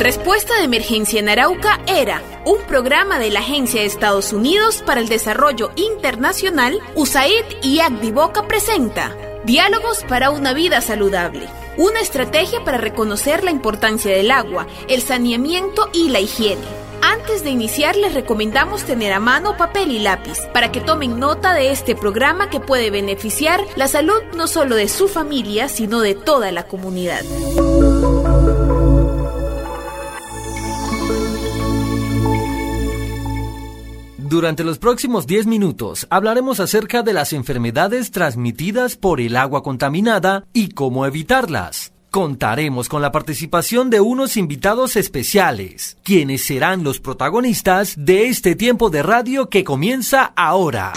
Respuesta de Emergencia en Arauca era un programa de la Agencia de Estados Unidos para el Desarrollo Internacional, USAID y Boca presenta Diálogos para una vida saludable. Una estrategia para reconocer la importancia del agua, el saneamiento y la higiene. Antes de iniciar les recomendamos tener a mano papel y lápiz para que tomen nota de este programa que puede beneficiar la salud no solo de su familia, sino de toda la comunidad. Durante los próximos 10 minutos hablaremos acerca de las enfermedades transmitidas por el agua contaminada y cómo evitarlas. Contaremos con la participación de unos invitados especiales, quienes serán los protagonistas de este tiempo de radio que comienza ahora.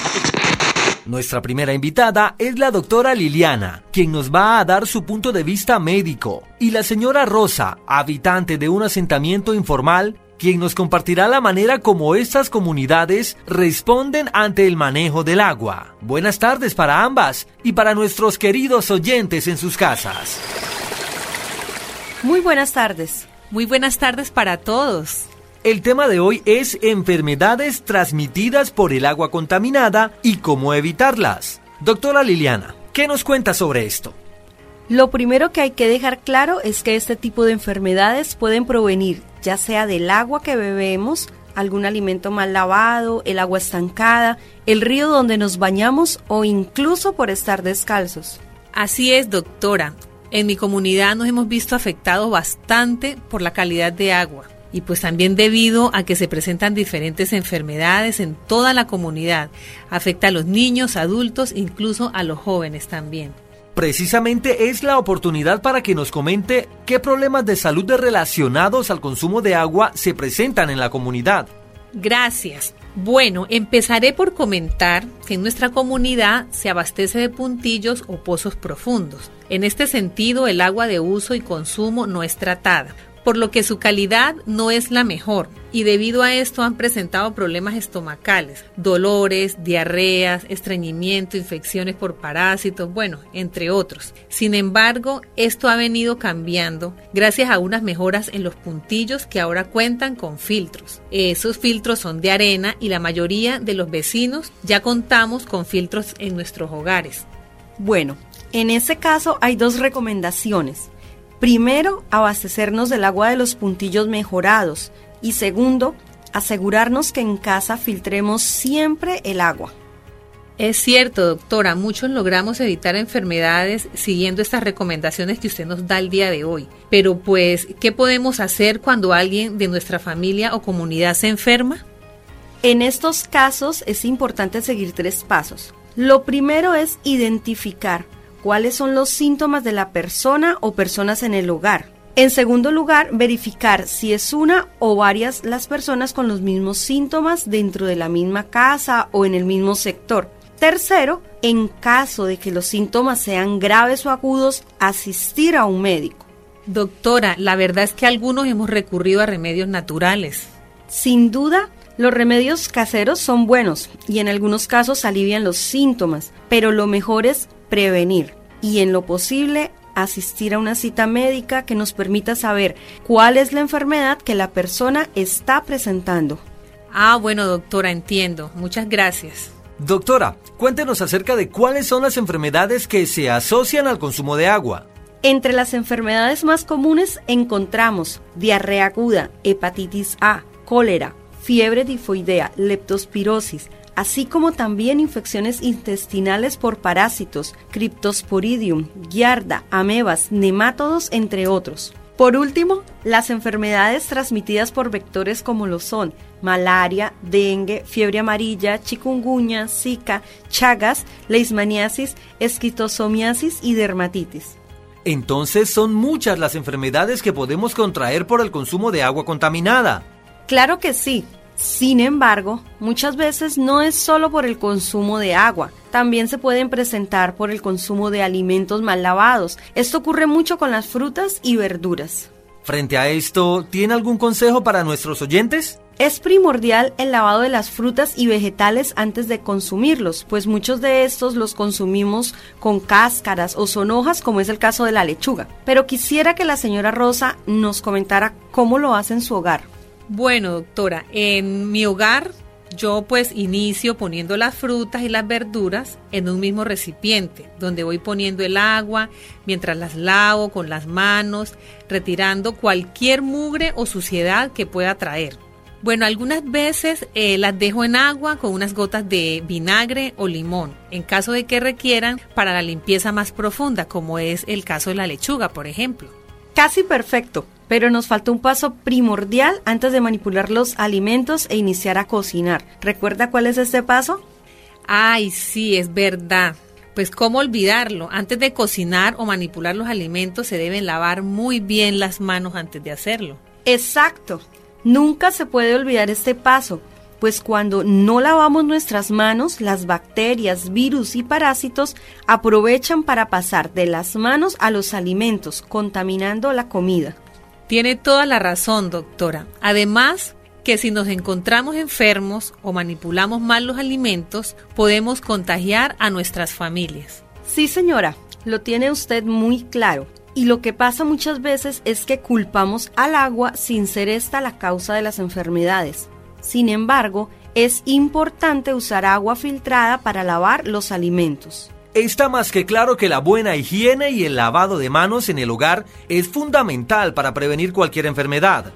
Nuestra primera invitada es la doctora Liliana, quien nos va a dar su punto de vista médico, y la señora Rosa, habitante de un asentamiento informal quien nos compartirá la manera como estas comunidades responden ante el manejo del agua. Buenas tardes para ambas y para nuestros queridos oyentes en sus casas. Muy buenas tardes. Muy buenas tardes para todos. El tema de hoy es enfermedades transmitidas por el agua contaminada y cómo evitarlas. Doctora Liliana, ¿qué nos cuenta sobre esto? Lo primero que hay que dejar claro es que este tipo de enfermedades pueden provenir ya sea del agua que bebemos, algún alimento mal lavado, el agua estancada, el río donde nos bañamos o incluso por estar descalzos. Así es, doctora. En mi comunidad nos hemos visto afectados bastante por la calidad de agua y pues también debido a que se presentan diferentes enfermedades en toda la comunidad. Afecta a los niños, adultos, incluso a los jóvenes también. Precisamente es la oportunidad para que nos comente qué problemas de salud relacionados al consumo de agua se presentan en la comunidad. Gracias. Bueno, empezaré por comentar que en nuestra comunidad se abastece de puntillos o pozos profundos. En este sentido, el agua de uso y consumo no es tratada por lo que su calidad no es la mejor y debido a esto han presentado problemas estomacales, dolores, diarreas, estreñimiento, infecciones por parásitos, bueno, entre otros. Sin embargo, esto ha venido cambiando gracias a unas mejoras en los puntillos que ahora cuentan con filtros. Esos filtros son de arena y la mayoría de los vecinos ya contamos con filtros en nuestros hogares. Bueno, en ese caso hay dos recomendaciones. Primero, abastecernos del agua de los puntillos mejorados y segundo, asegurarnos que en casa filtremos siempre el agua. Es cierto, doctora, muchos logramos evitar enfermedades siguiendo estas recomendaciones que usted nos da el día de hoy. Pero pues, ¿qué podemos hacer cuando alguien de nuestra familia o comunidad se enferma? En estos casos es importante seguir tres pasos. Lo primero es identificar cuáles son los síntomas de la persona o personas en el hogar. En segundo lugar, verificar si es una o varias las personas con los mismos síntomas dentro de la misma casa o en el mismo sector. Tercero, en caso de que los síntomas sean graves o agudos, asistir a un médico. Doctora, la verdad es que algunos hemos recurrido a remedios naturales. Sin duda, los remedios caseros son buenos y en algunos casos alivian los síntomas, pero lo mejor es prevenir y en lo posible asistir a una cita médica que nos permita saber cuál es la enfermedad que la persona está presentando. Ah, bueno, doctora, entiendo. Muchas gracias. Doctora, cuéntenos acerca de cuáles son las enfermedades que se asocian al consumo de agua. Entre las enfermedades más comunes encontramos diarrea aguda, hepatitis A, cólera, fiebre tifoidea, leptospirosis, así como también infecciones intestinales por parásitos, Cryptosporidium, giarda, amebas, nemátodos, entre otros. Por último, las enfermedades transmitidas por vectores como lo son malaria, dengue, fiebre amarilla, chikungunya, zika, chagas, leishmaniasis, esquitosomiasis y dermatitis. Entonces son muchas las enfermedades que podemos contraer por el consumo de agua contaminada. Claro que sí, sin embargo, muchas veces no es solo por el consumo de agua, también se pueden presentar por el consumo de alimentos mal lavados. Esto ocurre mucho con las frutas y verduras. Frente a esto, ¿tiene algún consejo para nuestros oyentes? Es primordial el lavado de las frutas y vegetales antes de consumirlos, pues muchos de estos los consumimos con cáscaras o son hojas, como es el caso de la lechuga. Pero quisiera que la señora Rosa nos comentara cómo lo hace en su hogar. Bueno, doctora, en mi hogar yo pues inicio poniendo las frutas y las verduras en un mismo recipiente, donde voy poniendo el agua mientras las lavo con las manos, retirando cualquier mugre o suciedad que pueda traer. Bueno, algunas veces eh, las dejo en agua con unas gotas de vinagre o limón, en caso de que requieran para la limpieza más profunda, como es el caso de la lechuga, por ejemplo. Casi perfecto, pero nos falta un paso primordial antes de manipular los alimentos e iniciar a cocinar. ¿Recuerda cuál es este paso? Ay, sí, es verdad. Pues cómo olvidarlo, antes de cocinar o manipular los alimentos se deben lavar muy bien las manos antes de hacerlo. Exacto. Nunca se puede olvidar este paso, pues cuando no lavamos nuestras manos, las bacterias, virus y parásitos aprovechan para pasar de las manos a los alimentos, contaminando la comida. Tiene toda la razón, doctora. Además, que si nos encontramos enfermos o manipulamos mal los alimentos, podemos contagiar a nuestras familias. Sí, señora, lo tiene usted muy claro. Y lo que pasa muchas veces es que culpamos al agua sin ser esta la causa de las enfermedades. Sin embargo, es importante usar agua filtrada para lavar los alimentos. Está más que claro que la buena higiene y el lavado de manos en el hogar es fundamental para prevenir cualquier enfermedad.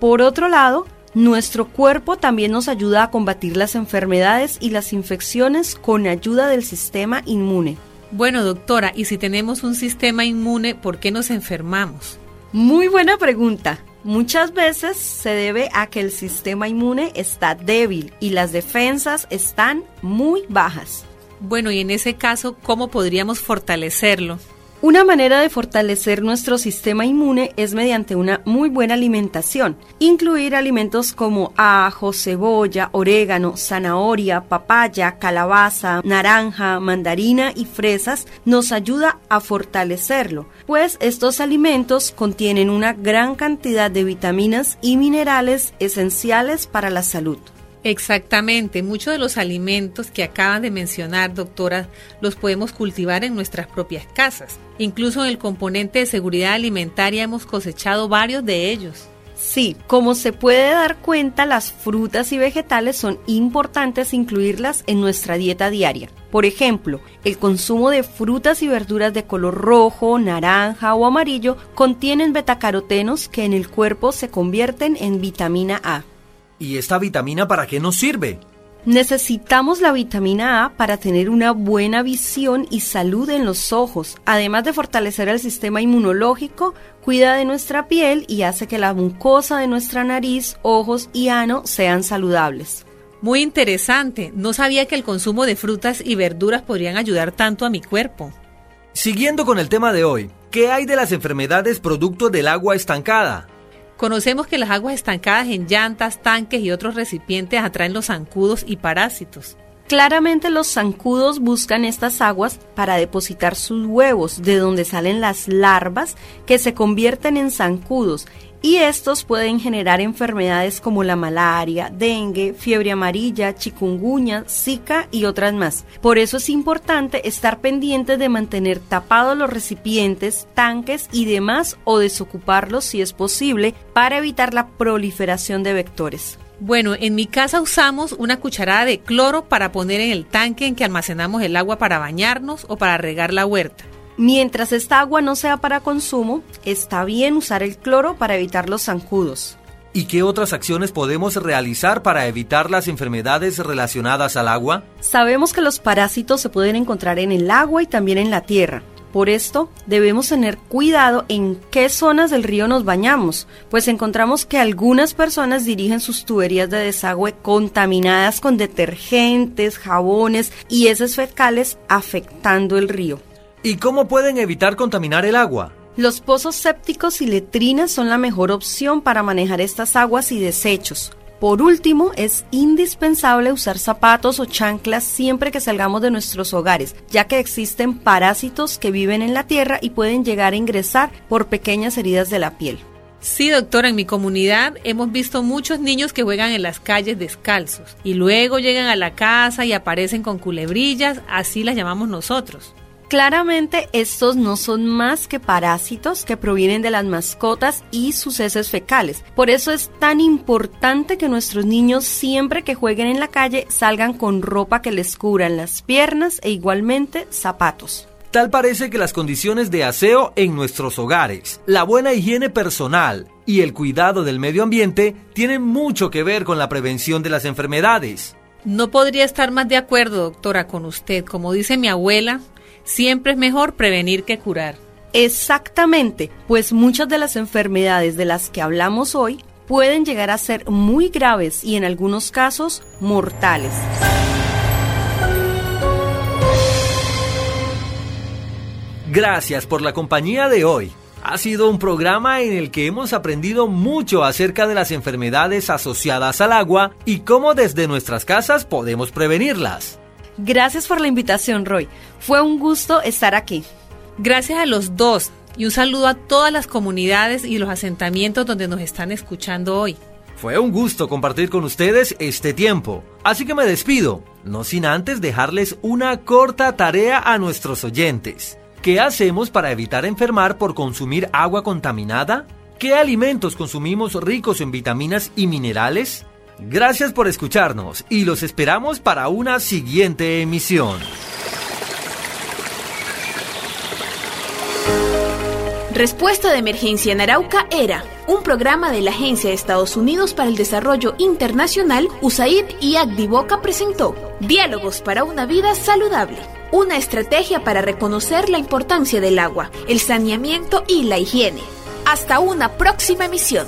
Por otro lado, nuestro cuerpo también nos ayuda a combatir las enfermedades y las infecciones con ayuda del sistema inmune. Bueno, doctora, ¿y si tenemos un sistema inmune, por qué nos enfermamos? Muy buena pregunta. Muchas veces se debe a que el sistema inmune está débil y las defensas están muy bajas. Bueno, y en ese caso, ¿cómo podríamos fortalecerlo? Una manera de fortalecer nuestro sistema inmune es mediante una muy buena alimentación. Incluir alimentos como ajo, cebolla, orégano, zanahoria, papaya, calabaza, naranja, mandarina y fresas nos ayuda a fortalecerlo, pues estos alimentos contienen una gran cantidad de vitaminas y minerales esenciales para la salud. Exactamente, muchos de los alimentos que acaban de mencionar, doctora, los podemos cultivar en nuestras propias casas. Incluso en el componente de seguridad alimentaria hemos cosechado varios de ellos. Sí, como se puede dar cuenta, las frutas y vegetales son importantes incluirlas en nuestra dieta diaria. Por ejemplo, el consumo de frutas y verduras de color rojo, naranja o amarillo contienen betacarotenos que en el cuerpo se convierten en vitamina A. ¿Y esta vitamina para qué nos sirve? Necesitamos la vitamina A para tener una buena visión y salud en los ojos, además de fortalecer el sistema inmunológico, cuida de nuestra piel y hace que la mucosa de nuestra nariz, ojos y ano sean saludables. Muy interesante, no sabía que el consumo de frutas y verduras podrían ayudar tanto a mi cuerpo. Siguiendo con el tema de hoy, ¿qué hay de las enfermedades producto del agua estancada? Conocemos que las aguas estancadas en llantas, tanques y otros recipientes atraen los zancudos y parásitos. Claramente los zancudos buscan estas aguas para depositar sus huevos, de donde salen las larvas que se convierten en zancudos y estos pueden generar enfermedades como la malaria, dengue, fiebre amarilla, chikungunya, zika y otras más. Por eso es importante estar pendiente de mantener tapados los recipientes, tanques y demás o desocuparlos si es posible para evitar la proliferación de vectores. Bueno, en mi casa usamos una cucharada de cloro para poner en el tanque en que almacenamos el agua para bañarnos o para regar la huerta. Mientras esta agua no sea para consumo, está bien usar el cloro para evitar los zancudos. ¿Y qué otras acciones podemos realizar para evitar las enfermedades relacionadas al agua? Sabemos que los parásitos se pueden encontrar en el agua y también en la tierra. Por esto, debemos tener cuidado en qué zonas del río nos bañamos, pues encontramos que algunas personas dirigen sus tuberías de desagüe contaminadas con detergentes, jabones y heces fecales afectando el río. ¿Y cómo pueden evitar contaminar el agua? Los pozos sépticos y letrinas son la mejor opción para manejar estas aguas y desechos. Por último, es indispensable usar zapatos o chanclas siempre que salgamos de nuestros hogares, ya que existen parásitos que viven en la tierra y pueden llegar a ingresar por pequeñas heridas de la piel. Sí, doctora, en mi comunidad hemos visto muchos niños que juegan en las calles descalzos y luego llegan a la casa y aparecen con culebrillas, así las llamamos nosotros. Claramente estos no son más que parásitos que provienen de las mascotas y sus heces fecales. Por eso es tan importante que nuestros niños siempre que jueguen en la calle salgan con ropa que les cubran las piernas e igualmente zapatos. Tal parece que las condiciones de aseo en nuestros hogares, la buena higiene personal y el cuidado del medio ambiente tienen mucho que ver con la prevención de las enfermedades. No podría estar más de acuerdo, doctora, con usted. Como dice mi abuela, siempre es mejor prevenir que curar. Exactamente, pues muchas de las enfermedades de las que hablamos hoy pueden llegar a ser muy graves y en algunos casos mortales. Gracias por la compañía de hoy. Ha sido un programa en el que hemos aprendido mucho acerca de las enfermedades asociadas al agua y cómo desde nuestras casas podemos prevenirlas. Gracias por la invitación, Roy. Fue un gusto estar aquí. Gracias a los dos y un saludo a todas las comunidades y los asentamientos donde nos están escuchando hoy. Fue un gusto compartir con ustedes este tiempo, así que me despido, no sin antes dejarles una corta tarea a nuestros oyentes. ¿Qué hacemos para evitar enfermar por consumir agua contaminada? ¿Qué alimentos consumimos ricos en vitaminas y minerales? Gracias por escucharnos y los esperamos para una siguiente emisión. Respuesta de Emergencia en Arauca era un programa de la Agencia de Estados Unidos para el Desarrollo Internacional, USAID y Agdivoca presentó Diálogos para una vida saludable, una estrategia para reconocer la importancia del agua, el saneamiento y la higiene. Hasta una próxima emisión.